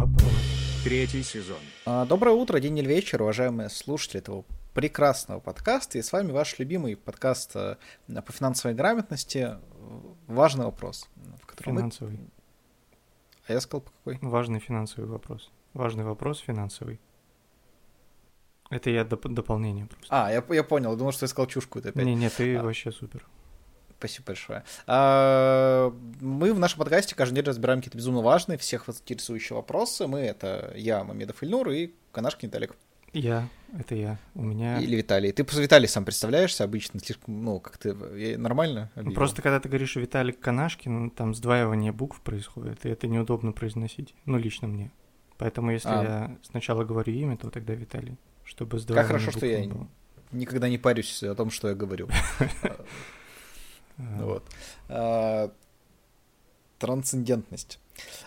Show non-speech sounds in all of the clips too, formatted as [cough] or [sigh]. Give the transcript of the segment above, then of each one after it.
вопрос. Третий сезон. А, Доброе утро, день или вечер, уважаемые слушатели этого прекрасного подкаста. И с вами ваш любимый подкаст э, по финансовой грамотности. Важный вопрос. в котором мы- Финансовый. А я сказал, по какой? Важный финансовый вопрос. Важный вопрос финансовый. Это я доп- дополнение просто. А, я, я понял, думал, что я сказал чушку. Это опять. Не, не, ты А. вообще супер. Спасибо большое. А, Мы в нашем подкасте каждый день разбираем какие-то безумно важные, всех вас интересующие вопросы. Мы — это я, Мамедов Ильнур, и Канашкин Виталик. Я, это я. У меня... Или Виталий. Ты просто Виталий сам представляешься обычно, слишком, ну, как ты, я- нормально? Ну, объявил? Просто когда ты говоришь Виталик Канашкин, там сдваивание букв происходит, и это неудобно произносить. Ну, лично мне. Поэтому если А. я сначала говорю имя, то тогда Виталий. Чтобы Как сдваивание хорошо, букв что я было. никогда не парюсь о том, что я говорю. [laughs] Вот. А, Трансцендентность.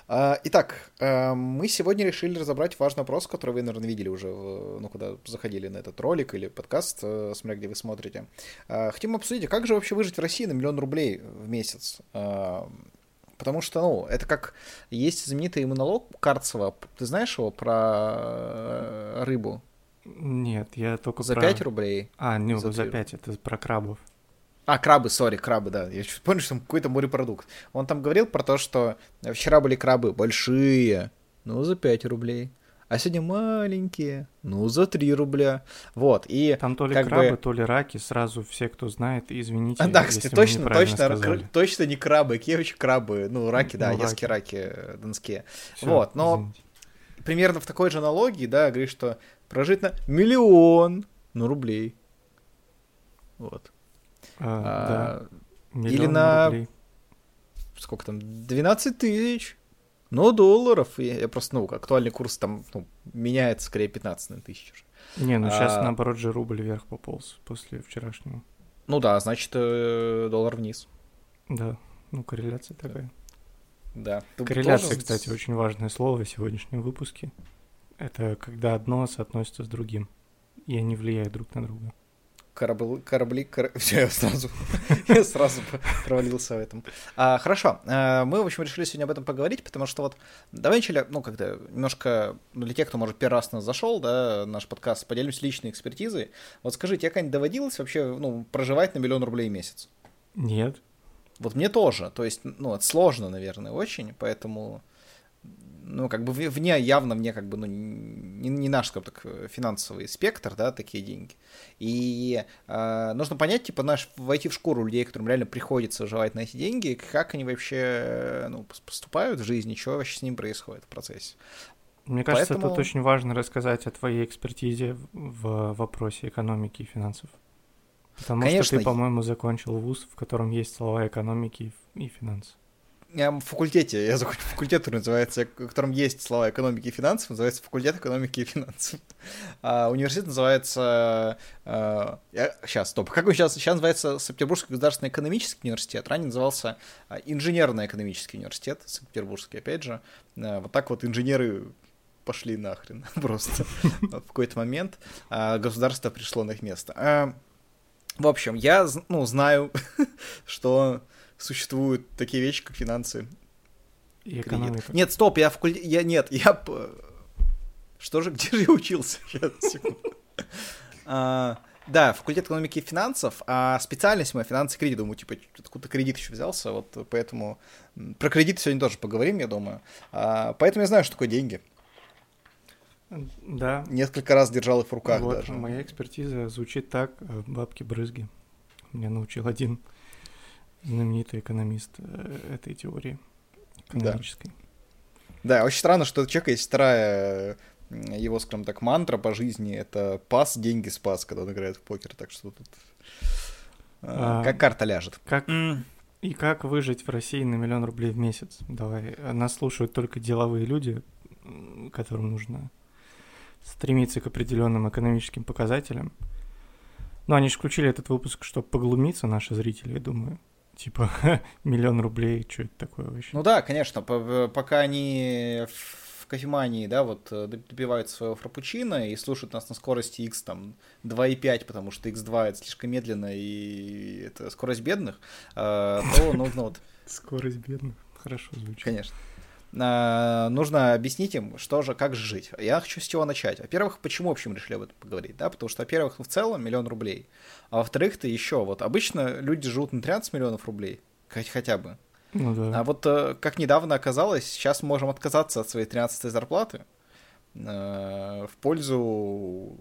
А, Итак, а, мы сегодня решили разобрать важный вопрос, который вы, наверное, видели уже, ну, когда заходили на этот ролик или подкаст, э, смотря где вы смотрите. А, Хотим обсудить, как же вообще выжить в России на миллион рублей в месяц? А, Потому что, ну, это как есть знаменитый монолог Карцева, ты знаешь его про э, рыбу? Нет, я только За про... 5 рублей. А, не, за за три. 5, это про крабов. А, крабы, сори, крабы, да. Я чуть понял, что там какой-то морепродукт. Он там говорил про то, что вчера были крабы большие, ну, за 5 рублей. А сегодня маленькие, ну, за 3 рубля. Вот, и... Там то ли крабы, бы- то ли раки, сразу все, кто знает, извините, А, [laughs] да, если кстати, мы точно, точно, сказали. точно не крабы, вообще крабы, ну, раки, да, Ну, одесские раки, э, донские. Всё, Вот, но- извините. Примерно в такой же аналогии, да, говорит, что прожить на миллион, ну, рублей. Вот. А, А, да, миллион на- рублей. сколько там, 12 тысяч. Ну, долларов. Я, я просто, ну, актуальный курс там ну, меняется, скорее, 15 наверное, тысяч уже. Не, ну сейчас а- наоборот же рубль вверх пополз после вчерашнего. Ну да, значит, э, доллар вниз. Да, ну корреляция такая. Да. Ты Корреляция, тоже- кстати, очень важное слово в сегодняшнем выпуске. Это когда одно соотносится с другим, и они влияют друг на друга. Корабли, корабли, [laughs] Все, я сразу, я сразу провалился в этом. А, хорошо, а, мы, в общем, решили сегодня об этом поговорить, потому что вот, давай начали, ну, как-то немножко, ну, для тех, кто, может, первый раз нас зашел, да, наш подкаст, поделимся личной экспертизой. Вот скажи, тебе когда-нибудь доводилось вообще, ну, проживать на миллион рублей в месяц? Нет, Вот мне тоже, то есть, ну, это сложно, наверное, очень, поэтому, ну, как бы вне, вне- явно мне, как бы, ну, не, не наш, скажем так, финансовый спектр, да, такие деньги. И э, нужно понять, типа, наш, войти в шкуру людей, которым реально приходится выживать на эти деньги, как они вообще, ну, пос- поступают в жизни, что вообще с ним происходит в процессе. мне кажется, Поэтому- тут очень важно рассказать о твоей экспертизе в вопросе экономики и финансов. Потому Конечно, что ты, по-моему, закончил вуз, в котором есть слова экономики и финансы. Я факультете, я закончил [laughs] факультет, который называется, в котором есть слова экономики и финансов, называется факультет экономики и финансов. А университет называется... сейчас, стоп. Как он сейчас? Сейчас называется Санкт-Петербургский государственный экономический университет. Ранее назывался а, инженерно-экономический университет, Санкт-Петербургский, опять же. А, вот так вот инженеры пошли нахрен [laughs] просто в какой-то момент. а Государство пришло на их место. А, В общем, я ну, знаю, [laughs] что существуют такие вещи, как финансы, И экономика. Нет, стоп, я факульте... Я нет, я... Что же, [laughs] где же я учился? Сейчас. А, Да, факультет экономики и финансов, а специальность моя финансы и кредит. Думаю, типа, откуда кредит еще взялся, вот поэтому... Про кредит сегодня тоже поговорим, я думаю. А, Поэтому я знаю, что такое деньги. Да, Несколько раз держал их в руках вот, даже. моя экспертиза звучит так, бабки-брызги. Меня научил один знаменитый экономист э, этой теории экономической. Да, очень странно, что у человека есть вторая его, скажем так, мантра по жизни, это пас, деньги, спас, когда он играет в покер, так что тут э, А, как карта ляжет. Как И как выжить в России на миллион рублей в месяц? Давай. Нас слушают только деловые люди, которым нужно стремиться к определенным экономическим показателям. Ну, они же включили этот выпуск, чтобы поглумиться, наши зрители, я думаю. Типа, [laughs] миллион рублей, что это такое вообще? Ну да, конечно, по- пока они в кофемании, да, вот э, добивают своего фрапучино и слушают нас на скорости x там 2,5, потому что x2 это слишком медленно и это скорость бедных, э, то нужно вот, [laughs] Скорость бедных. Хорошо звучит. конечно. Э, нужно объяснить им, что же, как же жить. Я хочу с чего начать. Во-первых, почему, в общем, решили об этом поговорить, да, потому что, во-первых, в целом миллион рублей, а во-вторых, ты еще, вот обычно люди живут на 13 миллионов рублей, хотя бы. Ну да. А вот э, как недавно оказалось, сейчас мы можем отказаться от своей 13 зарплаты э, в пользу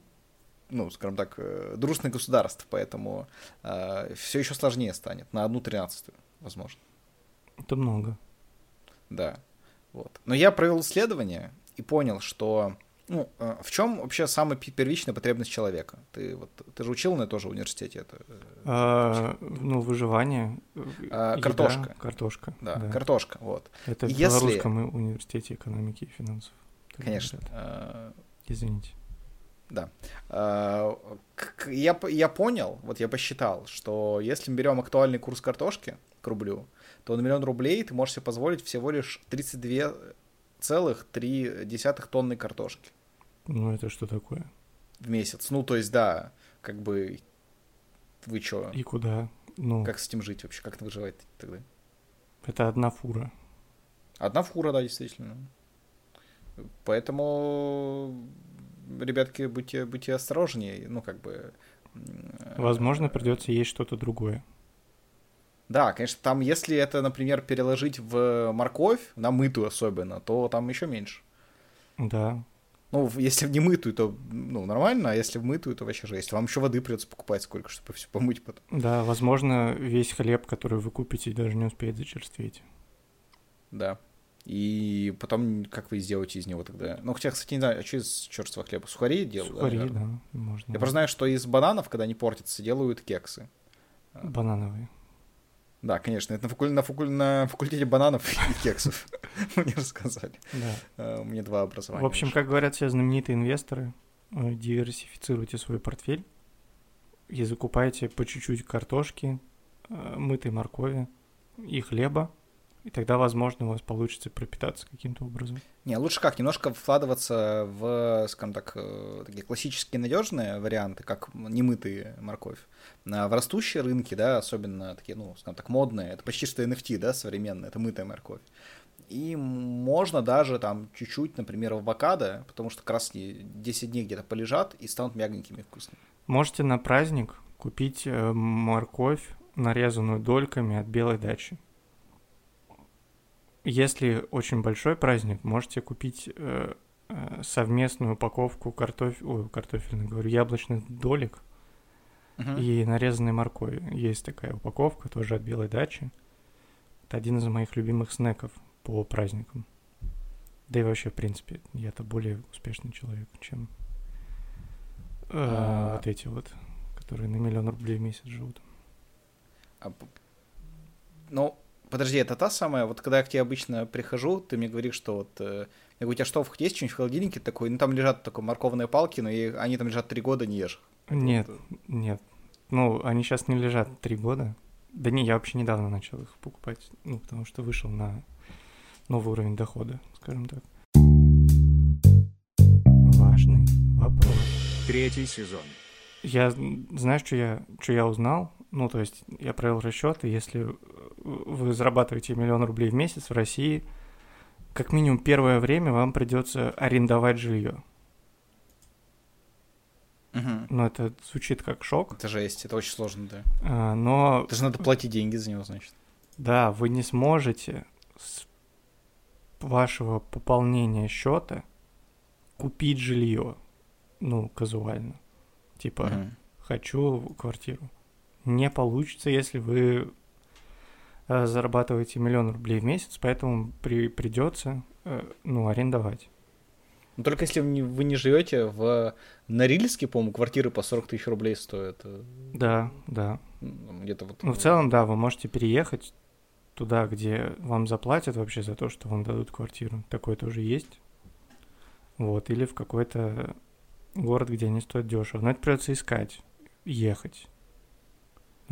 ну, скажем так, э, дружных государств, поэтому э, все еще сложнее станет на одну тринадцатую, возможно. Это много. Да. Вот. Но я провел исследование и понял, что ну, э, в чем вообще самая первичная потребность человека? Ты вот ты же учил на тоже в университете это. э, А, ну, выживание. А, еда, картошка. Картошка. Да, да. картошка, вот. Это в Если- Белорусском университете экономики и финансов. Конечно. Э, Извините. Да. Я, я понял, вот я посчитал, что если мы берем актуальный курс картошки к рублю, то на миллион рублей ты можешь себе позволить всего лишь 32,3 тонны картошки Ну, это что такое? в месяц. Ну, то есть, да, как бы вы чё, И куда? Ну, как с этим жить вообще, как выживать тогда? это одна фура. Одна фура, да, действительно. Поэтому, ребятки, будьте, будьте осторожнее, ну, как бы... Возможно, придется есть что-то другое. Да, конечно, там, если это, например, переложить в морковь, на мытую особенно, то там еще меньше. Да. Ну, если в не мытую, то ну, нормально, а если в мытую, то вообще жесть. Вам еще воды придется покупать сколько, чтобы все помыть потом. Да, возможно, весь хлеб, который вы купите, даже не успеет зачерстветь. Да. И потом, как вы сделаете из него тогда? Ну, хотя, кстати, не знаю, а что из черствого хлеба? Сухари делают? Сухари, наверное? да, можно. Я просто знаю, что из бананов, когда они портятся, делают кексы. Банановые. Да, конечно, это на, факуль- на, факуль- на факультете бананов и кексов [laughs] мне рассказали. Да. Э, У меня два образования. В общем, как говорят все знаменитые инвесторы, э, диверсифицируйте свой портфель и закупайте по чуть-чуть картошки, э, мытой моркови и хлеба, и тогда, возможно, у вас получится пропитаться каким-то образом. Не, лучше как, немножко вкладываться в, скажем так, э, такие классические надежные варианты, как немытые морковь. А В растущие рынки, да, особенно такие, ну, скажем так, модные, это почти что NFT, да, современные, это мытая морковь. И можно даже там чуть-чуть, например, авокадо, потому что они 10 дней где-то полежат и станут мягенькими и вкусными. Можете на праздник купить э, морковь, нарезанную дольками от белой дачи. Если очень большой праздник, можете купить э, э, совместную упаковку картоф... Ой, картофельных, говорю, яблочных долек Мгм. и нарезанной моркови. Есть такая упаковка, тоже от белой дачи. Это один из моих любимых снеков по праздникам. Да и вообще, в принципе, я-то более успешный человек, чем э, А. вот эти вот, которые на миллион рублей в месяц живут. П- Ну, подожди, это та самая, вот когда я к тебе обычно прихожу, ты мне говоришь, что вот, э, я говорю, у тебя что, есть что-нибудь в холодильнике такое? Ну, там лежат такой морковные палки, но и они там лежат три года, не ешь. Нет, Вот, нет. Ну, они сейчас не лежат три года. Да не, я вообще недавно начал их покупать, ну, потому что вышел на новый уровень дохода, скажем так. Важный вопрос. Третий сезон. Я, знаешь, что я, что я узнал? Ну, то есть я провел расчеты, если э, вы зарабатываете миллион рублей в месяц в России, как минимум первое время вам придется арендовать жилье. Мгм. Ну, это звучит как шок, Это жесть, это очень сложно, да. а, но Это же надо платить деньги за него, значит. Да, вы не сможете с вашего пополнения счета купить жилье, ну, казуально. Типа, Мгм. хочу квартиру. Не получится, если вы э, зарабатываете миллион рублей в месяц, поэтому при, придется, э, ну, арендовать. Ну, только если вы не, вы не живете в Норильске, по-моему, квартиры по 40 тысяч рублей стоят. э, Да, да. ну, Где-то вот... Ну, в целом, да, вы можете переехать туда, где вам заплатят вообще за то, что вам дадут квартиру. Такое тоже есть. Вот, или в какой-то город, где они стоят дешево. Но это придется искать, ехать.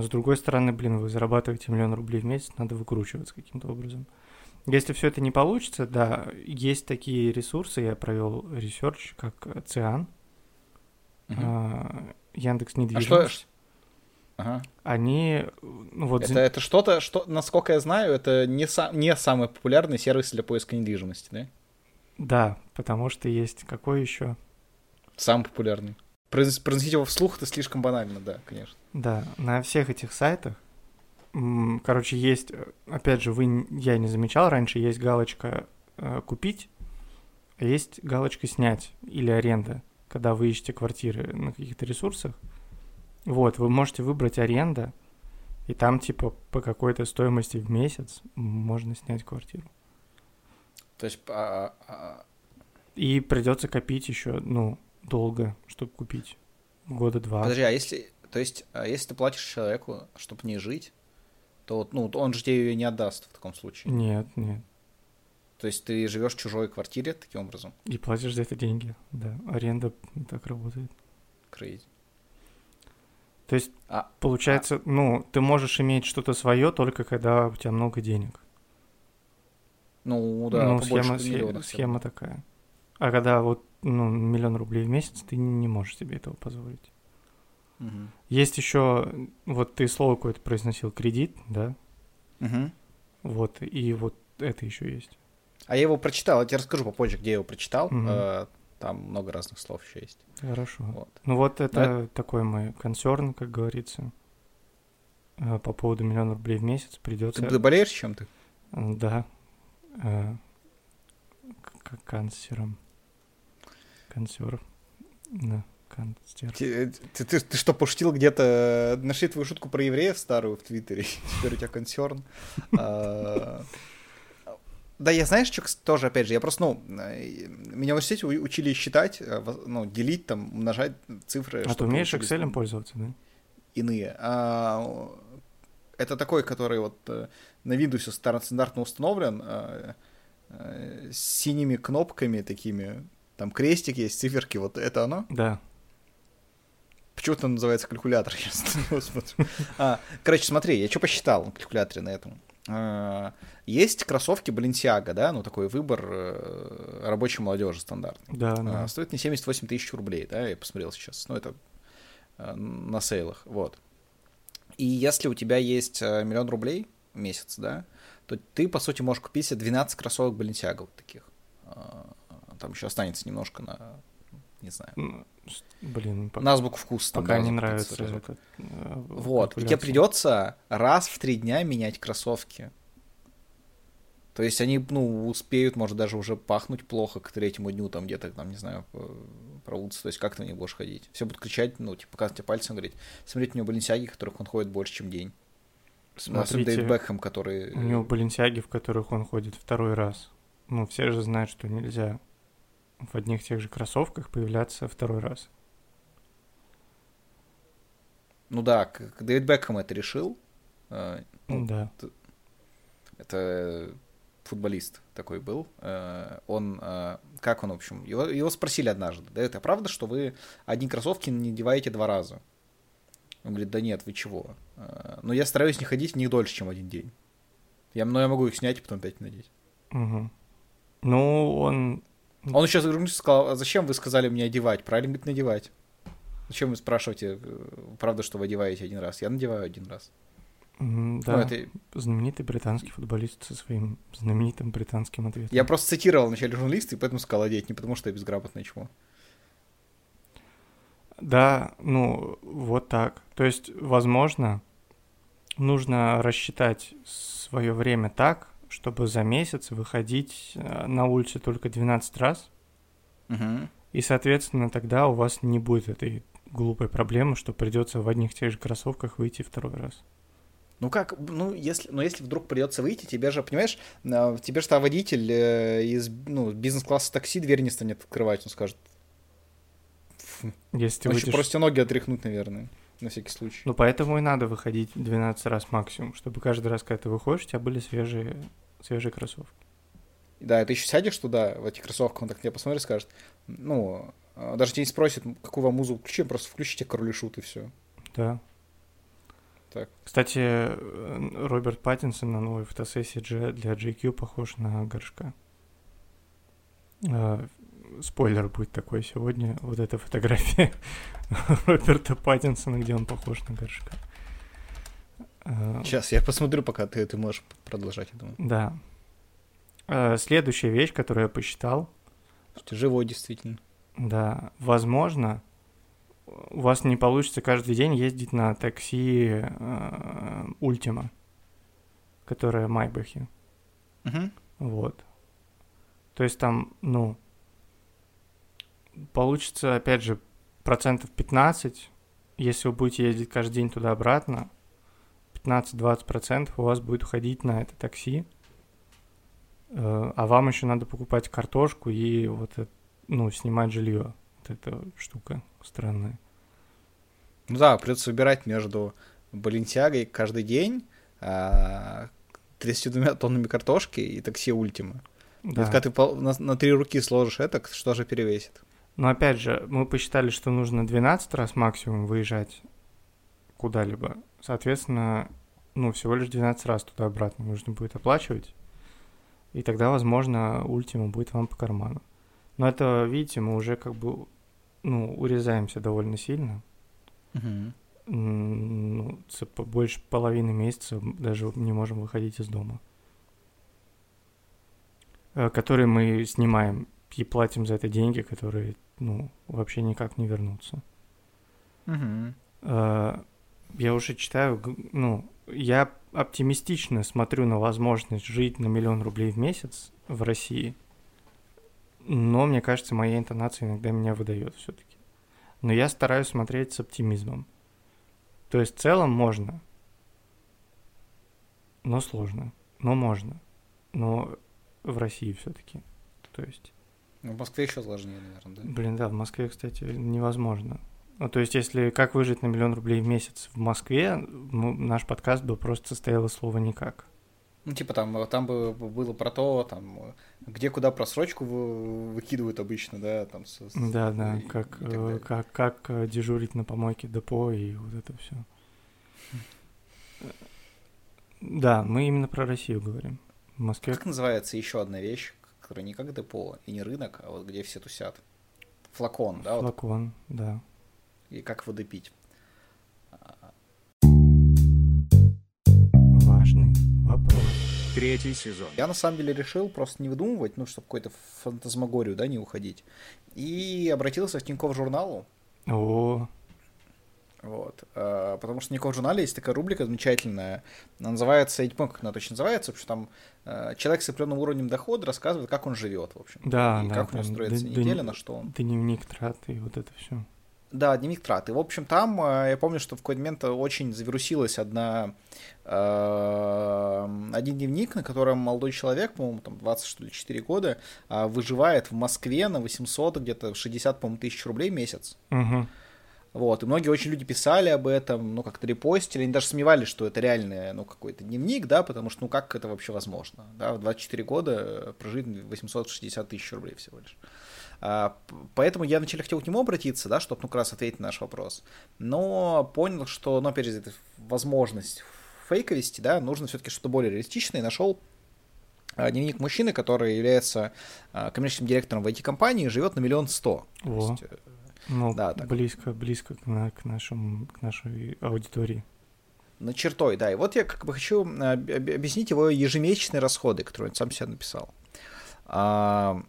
Но с другой стороны, блин, вы зарабатываете миллион рублей в месяц, надо выкручиваться каким-то образом. Если все это не получится, да, есть такие ресурсы, я провел research, как Циан, а, Яндекс А что, недвижимость. Ага. они ну, вот Это, это что-то, что, насколько я знаю, это не, са- не самый популярный сервис для поиска недвижимости, да? да, потому что есть какой еще? Самый популярный. Произносить его вслух это слишком банально, да, конечно. Да, на всех этих сайтах, короче, есть, опять же, вы, я не замечал раньше, есть галочка э, купить, а есть галочка снять или аренда, когда вы ищете квартиры на каких-то ресурсах. Вот, вы можете выбрать аренда, и там типа по какой-то стоимости в месяц можно снять квартиру. То есть, а, а, И придется копить еще, ну, долго, чтобы купить. Года два. подожди, а если, то есть, а если ты платишь человеку, чтобы в ней жить, то вот, ну, он же тебе ее не отдаст в таком случае. Нет, нет. То есть ты живешь в чужой квартире таким образом. И платишь за это деньги. Да, аренда так работает. Крейзи. То есть, А- получается, ну, ты можешь иметь что-то свое только когда у тебя много денег. Ну да, ну, схема, схе- миллиона хотя бы. схема такая. А когда вот, ну, миллион рублей в месяц, ты не можешь себе этого позволить. Мгм. Есть еще, вот ты слово какое-то произносил, кредит, да? Мгм. Вот, и вот это еще есть. А я его прочитал, я тебе расскажу попозже, где я его прочитал. Э, Там много разных слов еще есть. Хорошо. Вот. Ну вот это такой мой консерн, как говорится. Э, По поводу миллиона рублей в месяц придется... Ты, болеешь чем-то? Да. Э, к- Канцером. Консерв. Да, канцер. Ты, ты, ты- ты что, пошутил где-то? Нашли твою шутку про евреев старую в Твиттере. [laughs] Теперь у тебя консерн. А, Да, я знаешь, что тоже, опять же, я просто, ну, э, меня в университете учили считать, э, ну, делить, там, умножать цифры. А ты умеешь Excel пользоваться, да? Иные. А, Это такой, который вот э, на Windows стандартно установлен, э, э, с синими кнопками такими, там крестик есть, циферки, вот это оно? Да. Почему это называется калькулятор? [laughs] Я смотрю. А, короче, смотри, я что посчитал на калькуляторе на этом. А, Есть кроссовки Balenciaga, да, ну такой выбор э, рабочей молодежи стандартный. Да, А, да. Стоит не 78 тысяч рублей, да, я посмотрел сейчас. Ну, это э, на сейлах, вот. И если у тебя есть э, миллион рублей в месяц, да, то ты, по сути, можешь купить себе 12 кроссовок Balenciaga вот таких. А, Там еще останется немножко на, не знаю, Ну, Блин, по- на азбуку вкуса. там, пока да, не нравится этот э, Вот, и тебе придется раз в три дня менять кроссовки. То есть они, ну, успеют, может, даже уже пахнуть плохо к третьему дню, там где-то, там, не знаю, проводятся. То есть как ты них будешь ходить? Все будут кричать, ну, типа, показывать тебе пальцем, говорить, смотрите, у него Баленсиаги, в которых он ходит больше, чем день. Особенно Смотрите, Дэвид Бекхэм, который... У него баленсиаги, в которых он ходит второй раз. Ну, все же знают, что нельзя в одних тех же кроссовках появляться второй раз. Ну да, к- к- Дэвид Бекхэм это решил. Э, ну, да. это футболист такой был. Э, Он, э, как он, в общем, его, его спросили однажды, да, это правда, что вы одни кроссовки не надеваете два раза? Он говорит, да нет, вы чего? Но я стараюсь не ходить в них дольше, чем один день. Я, но я могу их снять и потом опять надеть. Мгм. Ну, он... Он еще загрузился сказал, а зачем вы сказали мне одевать? Правильно говорит, надевать. Зачем вы спрашиваете, э, правда, что вы одеваете один раз? Я надеваю один раз. Ну, Да, это знаменитый британский футболист со своим знаменитым британским ответом. Я просто цитировал вначале журналиста, и поэтому сказал одеть, не потому что я безграмотное чмо. Да, ну, вот так. То есть, возможно, нужно рассчитать свое время так, чтобы за месяц выходить э, на улицу только 12 раз, Угу. и, соответственно, тогда у вас не будет этой глупой проблемы, что придется в одних тех же кроссовках выйти второй раз. Ну как, ну если, ну если вдруг придется выйти, тебе же, понимаешь, а, тебе же та водитель э, из ну, бизнес-класса такси дверь не станет открывать, он скажет, Если ты выйдешь... просто ноги отряхнуть, наверное, на всякий случай. Ну, поэтому и надо выходить 12 раз максимум, чтобы каждый раз, когда ты выходишь, у тебя были свежие, свежие кроссовки. Да, ты еще сядешь туда, в этих кроссовках, он так тебя посмотрит и скажет, ну, а, даже тебя не спросит, какую вам музыку включи, просто включите король и шут и все. Да. Так. Кстати, Роберт Паттинсон на новой фотосессии для JQ похож на горшка. Спойлер будет такой сегодня. Вот эта фотография [laughs] Роберта Паттинсона, где он похож на горшка. Э, Сейчас я посмотрю, пока ты, ты можешь продолжать, я думаю. Да. Э, Следующая вещь, которую я посчитал, Слушайте, живой действительно. да, возможно, у вас не получится каждый день ездить на такси э, Ультима, которая в Майбахе. Мгм. Вот. То есть там, ну, получится, опять же, процентов 15, если вы будете ездить каждый день туда-обратно, 15-20 процентов у вас будет уходить на это такси, Э, а вам еще надо покупать картошку и вот, это, ну, снимать жилье. Вот эта штука странная. Ну да, придется выбирать между Баленсиагой каждый день, а, 32 тоннами картошки и такси Ультима. Да. Вот когда ты на, на три руки сложишь это, что же перевесит? Но опять же, мы посчитали, что нужно 12 раз максимум выезжать куда-либо. Соответственно, ну, всего лишь 12 раз туда-обратно нужно будет оплачивать. И тогда, возможно, ультима будет вам по карману. Но это, видите, мы уже как бы, ну, урезаемся довольно сильно. Ну, больше половины месяца даже не можем выходить из дома. Э, Которые мы снимаем и платим за это деньги, которые, ну, вообще никак не вернутся. Мгм. Э, Я уже читаю, ну, я оптимистично смотрю на возможность жить на миллион рублей в месяц в России, но мне кажется, моя интонация иногда меня выдает все-таки. Но я стараюсь смотреть с оптимизмом. То есть в целом можно, но сложно, но можно, но в России все-таки. То есть Ну, в Москве еще сложнее, наверное, да? Блин, да, в Москве, кстати, невозможно. Ну, то есть, если как выжить на миллион рублей в месяц в Москве, ну, наш подкаст бы просто состоял из слова никак. Ну, типа там, там бы было про то, там, где куда просрочку вы- выкидывают обычно, да, там. с- с- Да, да, и- как, и как, как э, дежурить на помойке депо и вот это все. [laughs] Да, мы именно про Россию говорим. В Москве Как называется еще одна вещь, которая не как депо и не рынок, а вот где все тусят? Флакон, да, вот, флакон, да. и как воды пить. Важный вопрос. Третий сезон. Я на самом деле решил просто не выдумывать, ну, чтобы какой-то фантазмагорию, да, не уходить. И обратился в Тинькофф журналу, О, Вот. э, Потому что в Ников журнале есть такая рубрика замечательная. Она называется, я не помню, как она точно называется, потому что там э, человек с определенным уровнем дохода рассказывает, как он живет, в общем. да, и да. как у него строится д- неделя, дни- на что он. Дневник трат и вот это все. Да, дневник траты. В общем, там э, я помню, что в какой-то момент очень завирусилась одна э, один дневник, на котором молодой человек, по-моему, там 20 что ли 4 года, выживает в Москве на 800, где-то 60, по-моему, тысяч рублей в месяц. Угу. Вот, и многие очень люди писали об этом, ну, как-то репостили, они даже сомневались, что это реальный, ну, какой-то дневник, да, потому что, ну, как это вообще возможно, да, в 24 года прожить 860 тысяч рублей всего лишь. А, поэтому я вначале хотел к нему обратиться, да, чтобы, ну, как раз ответить на наш вопрос, но понял, что, ну, опять же, это возможность фейковости, да, нужно все-таки что-то более реалистичное, и нашел а, дневник мужчины, который является а, коммерческим директором в IT-компании, живет на миллион сто. Э, Ну, Да, так. близко, близко к, на- к, нашему, к нашей аудитории. На чертой, да. И вот я как бы хочу об- объяснить его ежемесячные расходы, которые он сам себе написал. А,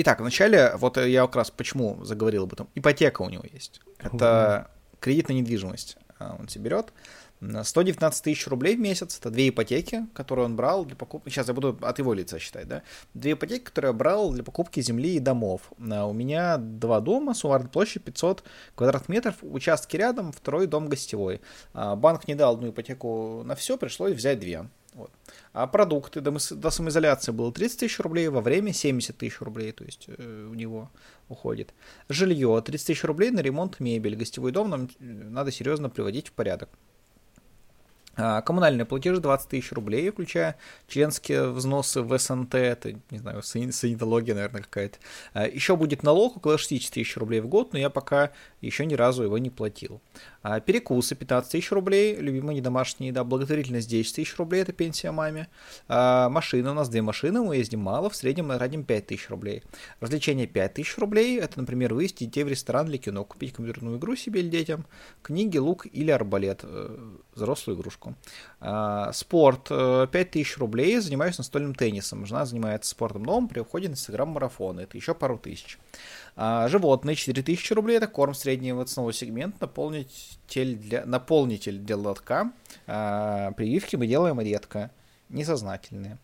Итак, вначале, вот я как раз почему заговорил об этом. Ипотека у него есть. Это кредит на недвижимость. а, Он себе берет. На 119 тысяч рублей в месяц. Это две ипотеки, которые он брал для покупки. Сейчас я буду от его лица считать, да. Две ипотеки, которые я брал для покупки земли и домов. А, У меня два дома, суммарная площадь 500 квадратных метров, участки рядом, второй дом гостевой. А, Банк не дал одну ипотеку на все, пришлось взять две. Вот. А продукты до, до самоизоляции было 30 тысяч рублей, во время 70 тысяч рублей, то есть э, у него уходит. Жилье 30 тысяч рублей на ремонт мебель. Гостевой дом нам э, надо серьезно приводить в порядок. А, Коммунальные платежи 20 тысяч рублей, включая членские взносы в СНТ, это, не знаю, сани- санитология, наверное, какая-то. А, Еще будет налог около 60 тысяч рублей в год, но я пока еще ни разу его не платил. А, перекусы 15 тысяч рублей, любимая недомашняя еда, благотворительность 10 тысяч рублей, это пенсия маме. А, машина, у нас две машины, мы ездим мало, в среднем мы тратим 5 тысяч рублей. Развлечения 5 тысяч рублей, это, например, вывести детей в ресторан или кино, купить компьютерную игру себе или детям, книги, лук или арбалет, э, взрослую игрушку. А, спорт 5 э, тысяч рублей, занимаюсь настольным теннисом. Жена занимается спортом дома при входе на инстаграм-марафоны, это еще пару тысяч. А, животные 4000 рублей, это корм среднего ценового сегмента, наполнитель для, наполнитель для лотка. А, прививки мы делаем редко, несознательные.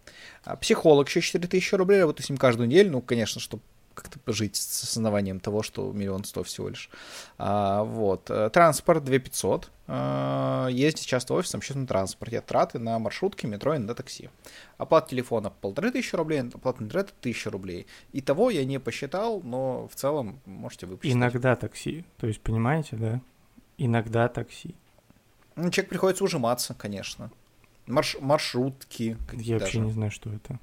А, психолог еще 4000 рублей, работаю с ним каждую неделю, ну, конечно, чтобы как-то жить с основанием того, что миллион сто всего лишь. А, вот. Э, транспорт 2500. А, ездить часто офисом, общественном транспорте. Траты на маршрутке, метро и на такси. Оплата телефона полторы тысячи рублей, оплата интернета тысяча рублей. И того я не посчитал, но в целом можете вы Иногда такси. То есть, понимаете, да? Иногда такси. Ну, человек приходится ужиматься, конечно. Марш маршрутки. Я даже. вообще не знаю, что это.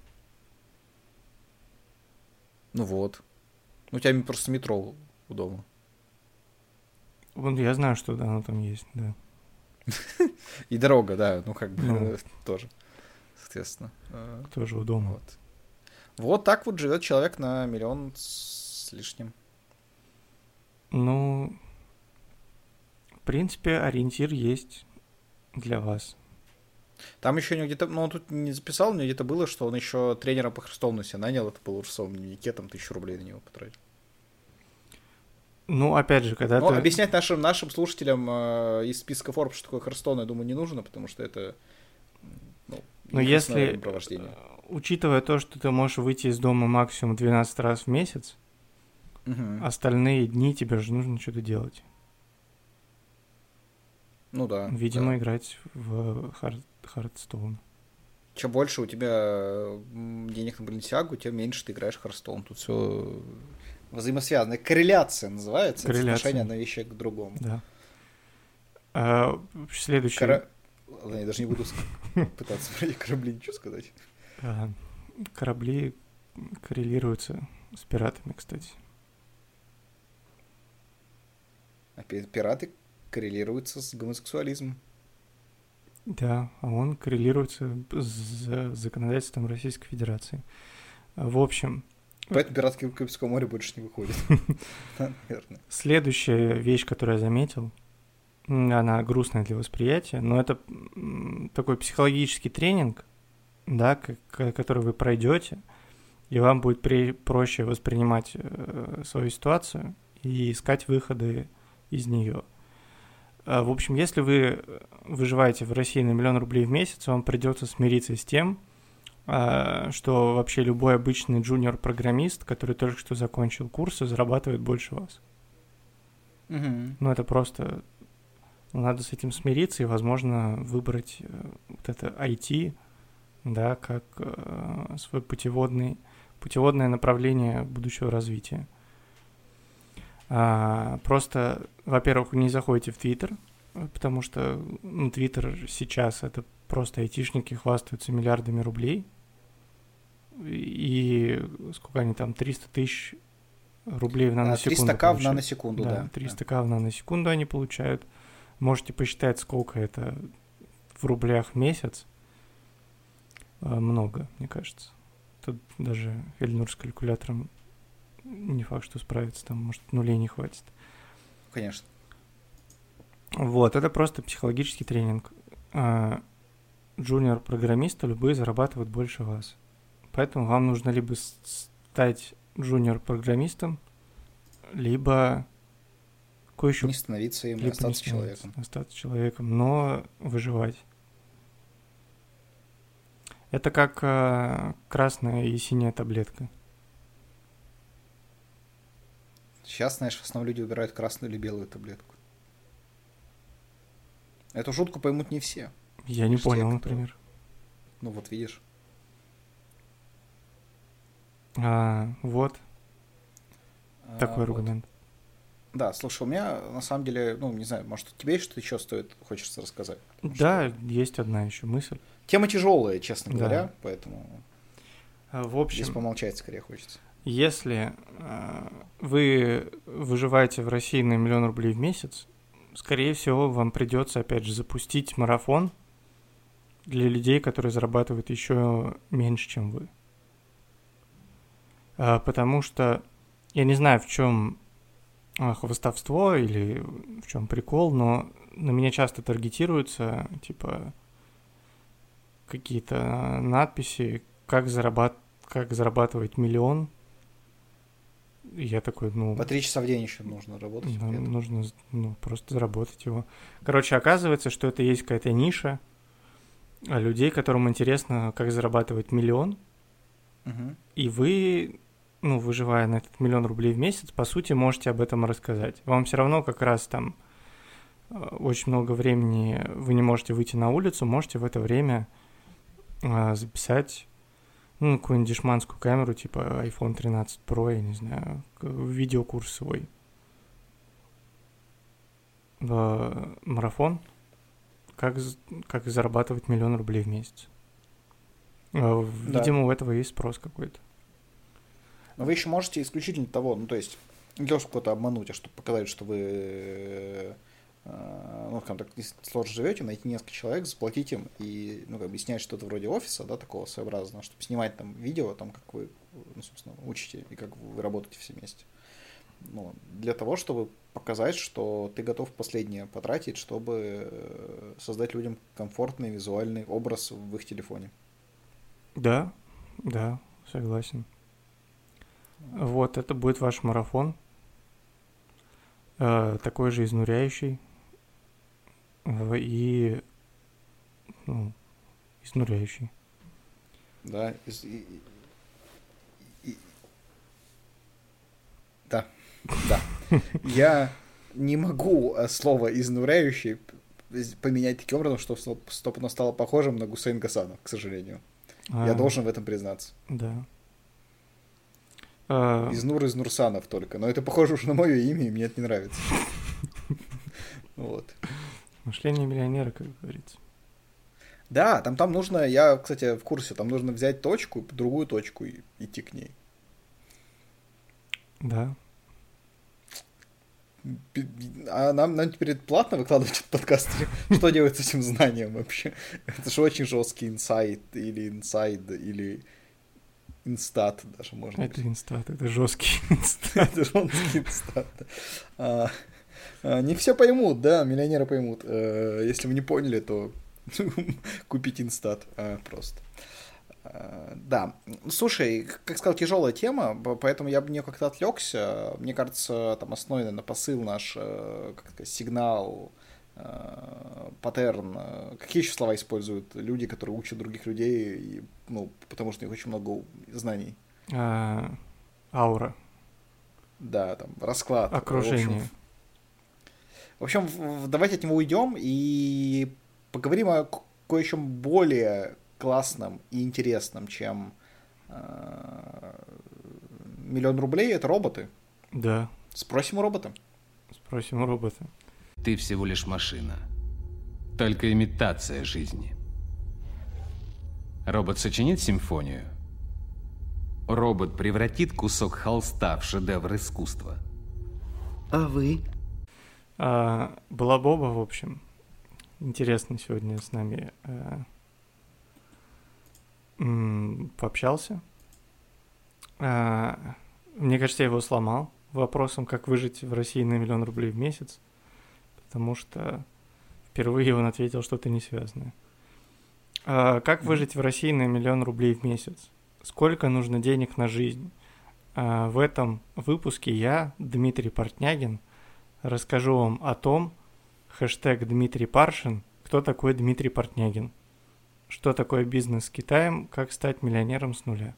Ну вот. Ну, у тебя просто метро удобно. Вон я знаю, что да, оно там есть, да. [laughs] И дорога, да, ну как бы ну, [laughs] тоже, соответственно. Э, тоже удобно. Вот. вот так вот живет человек на миллион с лишним. Ну, в принципе, ориентир есть для вас. Там еще не где-то, ну, он тут не записал, но где-то было, что он еще тренера по Христовну себе нанял, это было в своем дневнике, там тысячу рублей на него потратил. Ну, опять же, когда ну, ты... объяснять нашим, нашим слушателям э, из списка Forbes, что такое Херстон, я думаю, не нужно, потому что это, ну, Но если, э, учитывая то, что ты можешь выйти из дома максимум 12 раз в месяц, угу. остальные дни тебе же нужно что-то делать. Ну да. Видимо, да. играть в Hard, Hearthstone. Чем больше у тебя денег на Баленсиагу, тем меньше ты играешь в Hearthstone. Тут все взаимосвязано. Корреляция называется. Корреляция. Отношение одной вещи к другому. Да. А, следующий... Кора... Ладно, я даже не буду [laughs] пытаться про корабли ничего сказать. А, корабли коррелируются с пиратами, кстати. А пираты коррелируется с гомосексуализмом. Да, а он коррелируется с законодательством Российской Федерации. В общем... Поэтому пиратки в Карибском море больше не выходят. [laughs] Наверное. Следующая вещь, которую я заметил, она грустная для восприятия, но это такой психологический тренинг, да, который вы пройдете, и вам будет при, проще воспринимать э, свою ситуацию и искать выходы из нее. А, в общем, если вы выживаете в России на миллион рублей в месяц, вам придется смириться с тем, а, что вообще любой обычный джуниор-программист, который только что закончил курсы, зарабатывает больше вас. Угу. Ну, это просто... Надо с этим смириться и, возможно, выбрать э, вот это IT, да, как э, свой путеводный, путеводное направление будущего развития. А, просто, во-первых, не заходите в Твиттер, потому что ну, Твиттер сейчас это просто айтишники хвастаются миллиардами рублей. И сколько они там, 300 тысяч рублей в наносекунду 300 к в наносекунду, да. да. 300 к в наносекунду они получают. Можете посчитать, сколько это в рублях в месяц. А, много, мне кажется. Тут даже Эльнур с калькулятором не факт, что справится, там, может, нулей не хватит. Конечно. Вот, это просто психологический тренинг. А, джуниор-программисты любые зарабатывают больше вас. Поэтому вам нужно либо стать джуниор-программистом, либо кое еще... Не становиться им, либо остаться человеком. Остаться человеком, но выживать. Это как э, красная и синяя таблетка. Сейчас, знаешь, в основном люди выбирают красную или белую таблетку. Эту шутку поймут не все. Я не понял, те, например. Ну вот видишь. А, вот. А, Такой вот. аргумент. Да, слушай, у меня на самом деле, ну, не знаю, может, тебе что-то еще стоит, хочется рассказать? Да, что... есть одна еще мысль. Тема тяжелая, честно говоря, да. поэтому. А, в общем. Здесь помолчать скорее хочется. Если э, вы выживаете в России на миллион рублей в месяц, скорее всего, вам придется, опять же, запустить марафон для людей, которые зарабатывают еще меньше, чем вы. А, потому что я не знаю, в чем а, хвостовство или в чем прикол, но на меня часто таргетируются, типа, какие-то надписи, как, зарабат... как зарабатывать миллион. Я такой, ну... По три часа в день еще нужно работать. Да, нужно ну, просто заработать его. Короче, оказывается, что это есть какая-то ниша людей, которым интересно, как зарабатывать миллион. Угу. И вы, ну, выживая на этот миллион рублей в месяц, по сути, можете об этом рассказать. Вам все равно как раз там э, очень много времени вы не можете выйти на улицу, можете в это время а, записать ну, какую-нибудь дешманскую камеру, типа iPhone 13 Pro, я не знаю, видеокурс свой. В марафон. Как, как зарабатывать миллион рублей в месяц. Видимо, да. у этого есть спрос какой-то. Но вы еще можете исключительно того, ну, то есть, не того, чтобы кого-то обмануть, а чтобы показать, что вы Э, ну, скажем так, если сложно живете, найти несколько человек, заплатить им и, ну, как бы снять что-то вроде офиса, да, такого своеобразного, чтобы снимать там видео, там, как вы, ну, собственно, учите и как вы работаете все вместе. Ну, для того, чтобы показать, что ты готов последнее потратить, чтобы э, создать людям комфортный визуальный образ в их телефоне. Да, да, согласен. Вот, это будет ваш марафон. Э, такой же изнуряющий, и ну, изнуряющий. Да, из, и, и, да, да. Я не могу э, слово изнуряющий поменять таким образом, что стоп оно стало похожим на Гусейн Гасанов, к сожалению. А, Я должен в этом признаться. Да. А... Из Нур из Нурсанов только. Но это похоже уже на мое имя, и мне это не нравится. [laughs] Вот. Мышление миллионера, как говорится. Да, там, там нужно, я, кстати, в курсе, там нужно взять точку, другую точку и идти к ней. Да. А нам, нам теперь платно выкладывать этот подкаст? [laughs] Что делать с этим знанием вообще? Это же очень жесткий инсайт или инсайд, или инстат даже можно. Это [laughs] инстат, это жесткий инстат. это жесткий инстат. А, не все поймут, да, миллионеры поймут. А, если вы не поняли, то [laughs] купить инстат а, просто. Да, слушай, как сказал, тяжелая тема, поэтому я бы не как-то отвлекся. Мне кажется, там основной, наверное, посыл наш, э, как сказать, сигнал, э, паттерн. Какие еще слова используют люди, которые учат других людей, и, ну, потому что у них очень много знаний? А, аура. Да, там, расклад. Окружение. В общем, в общем, давайте от него уйдем и поговорим о кое-чем более классном и интересном, чем э, миллион рублей, это роботы. Да. Спросим у робота. Спросим у робота. Ты всего лишь машина. Только имитация жизни. Робот сочинит симфонию. Робот превратит кусок холста в шедевр искусства. А вы? А, была Боба, в общем. Интересно сегодня с нами а, м, пообщался. А, мне кажется, я его сломал вопросом, как выжить в России на миллион рублей в месяц, потому что впервые он ответил что-то не связанное. А, как выжить в России на миллион рублей в месяц? Сколько нужно денег на жизнь? А, в этом выпуске я, Дмитрий Портнягин – расскажу вам о том, хэштег Дмитрий Паршин, кто такой Дмитрий Портнягин, что такое бизнес с Китаем, как стать миллионером с нуля.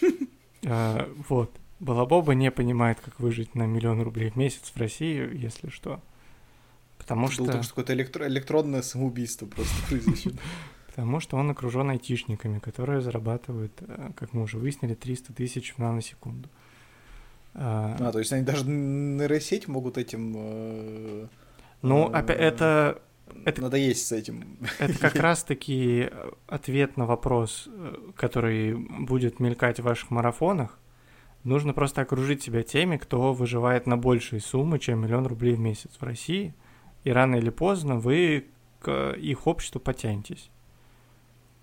[laughs] А, вот. Балабоба не понимает, как выжить на миллион рублей в месяц в России, если что. Потому что... Было какое-то электро- электронное самоубийство просто [laughs] произошло. Потому что он окружен айтишниками, которые зарабатывают, э, как мы уже выяснили, 300 тысяч в наносекунду. А, то есть они даже нейросеть могут этим... Э, ну, э, опять, это... Это, Надо есть с этим. Это как [laughs] раз-таки ответ на вопрос, который будет мелькать в ваших марафонах. Нужно просто окружить себя теми, кто выживает на большие суммы, чем миллион рублей в месяц в России, и рано или поздно вы к их обществу потянетесь.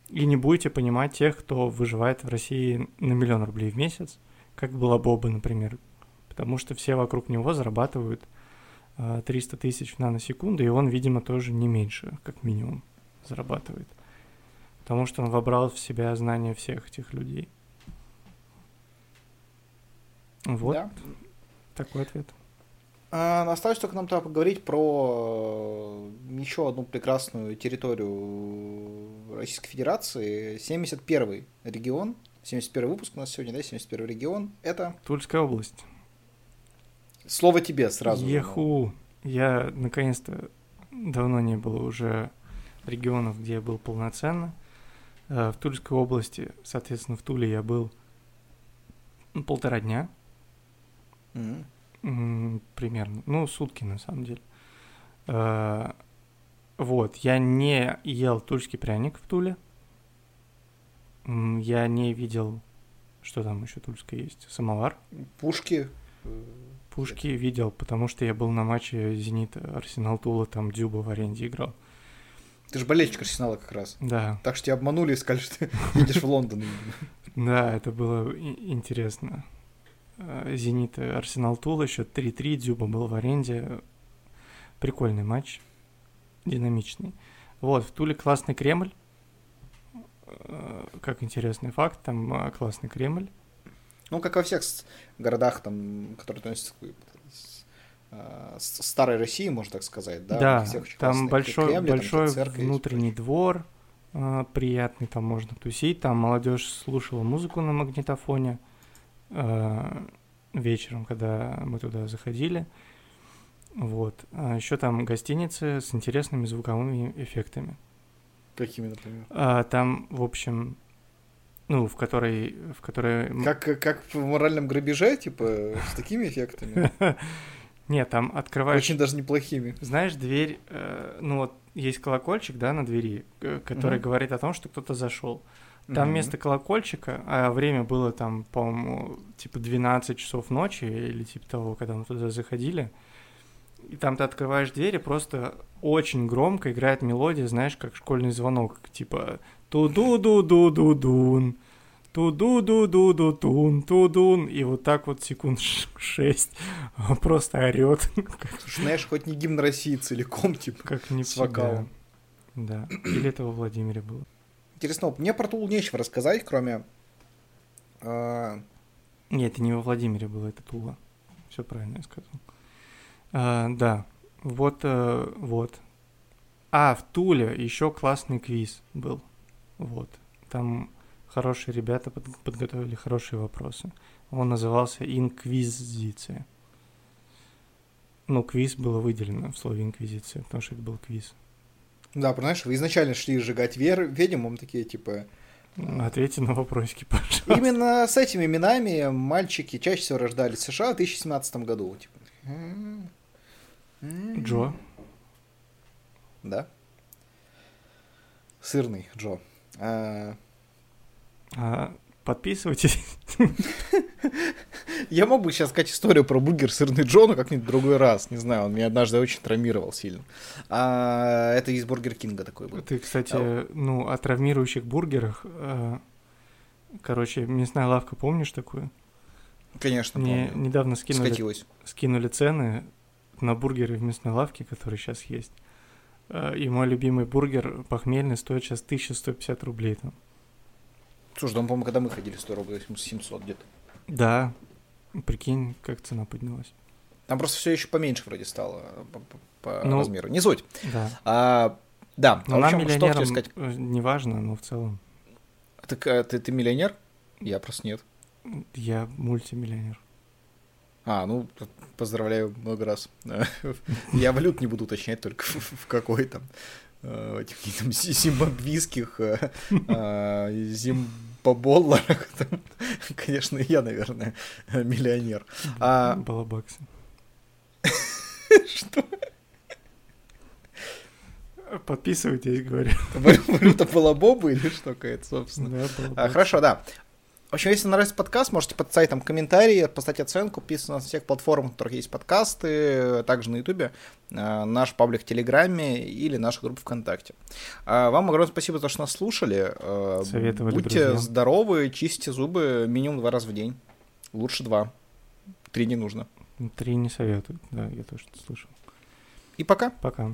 И не будете понимать тех, кто выживает в России на миллион рублей в месяц, как была Боба, например. Потому что все вокруг него зарабатывают 300 тысяч в наносекунды, и он, видимо, тоже не меньше, как минимум, зарабатывает. Потому что он вобрал в себя знания всех этих людей. Вот Да. такой ответ. А, осталось только нам тогда поговорить про э, еще одну прекрасную территорию Российской Федерации. 71 регион, 71 выпуск у нас сегодня, да, 71 регион. Это Тульская область. слово тебе сразу. Еху. Я наконец-то давно не было уже регионов, где я был полноценно. Э, В Тульской области, соответственно, в Туле я был полтора дня. М, Примерно. Ну, сутки на самом деле. Э, Вот, я не ел тульский пряник в Туле. Я не видел, что там еще тульское есть. Самовар. Пушки. Пушки видел, потому что я был на матче Зенит Арсенал Тула, там Дюба в аренде играл. Ты же болельщик Арсенала как раз. Да, Так что тебя обманули и сказали, что ты [laughs] едешь в Лондон. да, это было интересно. Э, Зенит Арсенал Тула, счет 3-3, Дюба был в аренде. Прикольный матч, динамичный. Вот, в Туле классный Кремль. Э, Как интересный факт, там э, классный Кремль. Ну, как во всех городах, там, которые относятся к с старой России, можно так сказать, да? Да, всех там большой, Кремли, там большой есть, внутренний двор, а, приятный, там можно тусить, там молодежь слушала музыку на магнитофоне вечером, когда мы туда заходили. Вот. А еще там гостиницы с интересными звуковыми эффектами. Какими, например? А, там, в общем, ну, в которой, в которой... Как, как в моральном грабеже, типа, с такими эффектами? [laughs] Нет, там открываешь... Очень даже неплохими. Знаешь, дверь, э, ну вот есть колокольчик, да, на двери, э, который говорит о том, что кто-то зашел. Там Мгм. вместо колокольчика, а время было там, по-моему, типа 12 часов ночи или типа того, когда мы туда заходили. И там ты открываешь дверь, и просто очень громко играет мелодия, знаешь, как школьный звонок, типа ту-ду-ду-ду-ду-дун, ту-ду-ду-ду-ду-дун, ту-дун, и вот так вот секунд шесть [laughs] просто орет, Слушай, знаешь, хоть не гимн России целиком, типа. как не С вокалом. Да. Или это во Владимире было. Интересно, мне про Тулу нечего рассказать, кроме... а, Нет, это не во Владимире было, это Тула. Все правильно я сказал. А, да, вот, э, вот. А, в Туле еще классный квиз был. Вот. Там хорошие ребята под- подготовили хорошие вопросы. Он назывался «Инквизиция». Ну, квиз было выделено в слове «инквизиция», потому что это был квиз. Да, знаешь, вы изначально шли сжигать вер, ведьм, мы такие, типа... Ответьте на вопросики, [laughs] пожалуйста. Именно с этими именами мальчики чаще всего рождались в США в 2017 году. Типа. Джо. Да. Сырный Джо. А, А, подписывайтесь. [laughs] Я мог бы сейчас сказать историю про бургер сырный Джо, но как-нибудь другой раз. Не знаю, он меня однажды очень травмировал сильно. А, это из Бургер Кинга такой был. Ты, кстати, А ну, о травмирующих бургерах. э, Короче, мясная лавка, помнишь такую? Конечно, Мне помню. недавно скинули, Скатилась. скинули цены на бургеры в мясной лавке, которые сейчас есть. Э, И мой любимый бургер похмельный стоит сейчас 1150 рублей там. Слушай, там, по-моему, когда мы ходили, 100 рублей, 700 где-то. Да, прикинь, как цена поднялась. Там просто все еще поменьше вроде стало по, по- по Ну, размеру. Не суть. Да. А, да, Но а нам, общем, что миллионерам, сказать? э, неважно, но в целом Так, а, ты, ты миллионер? Я просто нет. я мультимиллионер. А, ну, поздравляю много раз. [laughs] Я валют не буду уточнять, только в, какой там. э, Этих там зи- зимбабвийских э, э, зимбаболларах. Конечно, я, наверное, миллионер. А- Балабаксы. [laughs] Что? Подписывайтесь, говорю. Валюта была боба или что какая-то, собственно? Да, А. Хорошо, да. В общем, если нравится подкаст, можете подставить там комментарии, поставить оценку, подписываться на всех платформах, на которых есть подкасты, также на Ютубе, э, наш паблик в Телеграме или наша группа ВКонтакте. А вам огромное спасибо за то, что нас слушали. Э, Советовали Будьте друзьям. здоровы, чистите зубы минимум два раза в день. Лучше два. Три не нужно. Три не советуют, да, я тоже слышал. И пока. Пока.